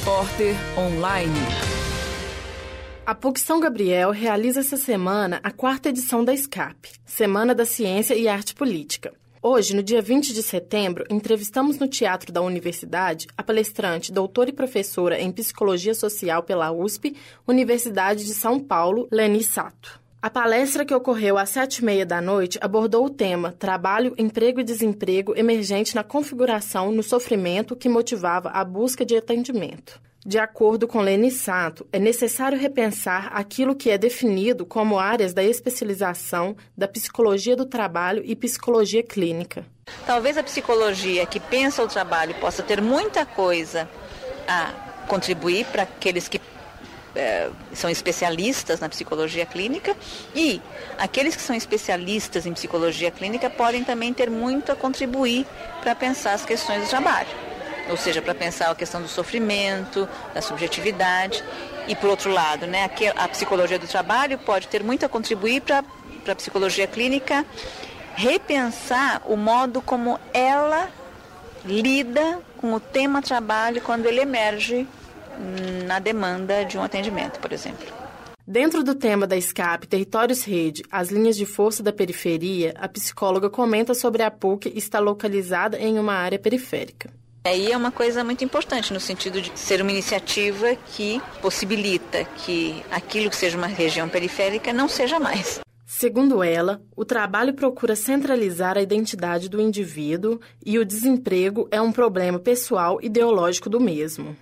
Repórter Online. A PUC São Gabriel realiza essa semana a quarta edição da SCAP, Semana da Ciência e Arte Política. Hoje, no dia 20 de setembro, entrevistamos no Teatro da Universidade a palestrante, doutora e professora em Psicologia Social pela USP, Universidade de São Paulo, Leni Sato. A palestra que ocorreu às sete e meia da noite abordou o tema Trabalho, Emprego e Desemprego emergente na configuração no sofrimento que motivava a busca de atendimento. De acordo com Leni Sato, é necessário repensar aquilo que é definido como áreas da especialização da psicologia do trabalho e psicologia clínica. Talvez a psicologia que pensa o trabalho possa ter muita coisa a contribuir para aqueles que é, são especialistas na psicologia clínica e aqueles que são especialistas em psicologia clínica podem também ter muito a contribuir para pensar as questões do trabalho ou seja, para pensar a questão do sofrimento, da subjetividade. E, por outro lado, né, a psicologia do trabalho pode ter muito a contribuir para a psicologia clínica repensar o modo como ela lida com o tema trabalho quando ele emerge na demanda de um atendimento, por exemplo. Dentro do tema da SCAP Territórios Rede, as linhas de força da periferia, a psicóloga comenta sobre a PUC estar localizada em uma área periférica. Aí é uma coisa muito importante no sentido de ser uma iniciativa que possibilita que aquilo que seja uma região periférica não seja mais. Segundo ela, o trabalho procura centralizar a identidade do indivíduo e o desemprego é um problema pessoal ideológico do mesmo.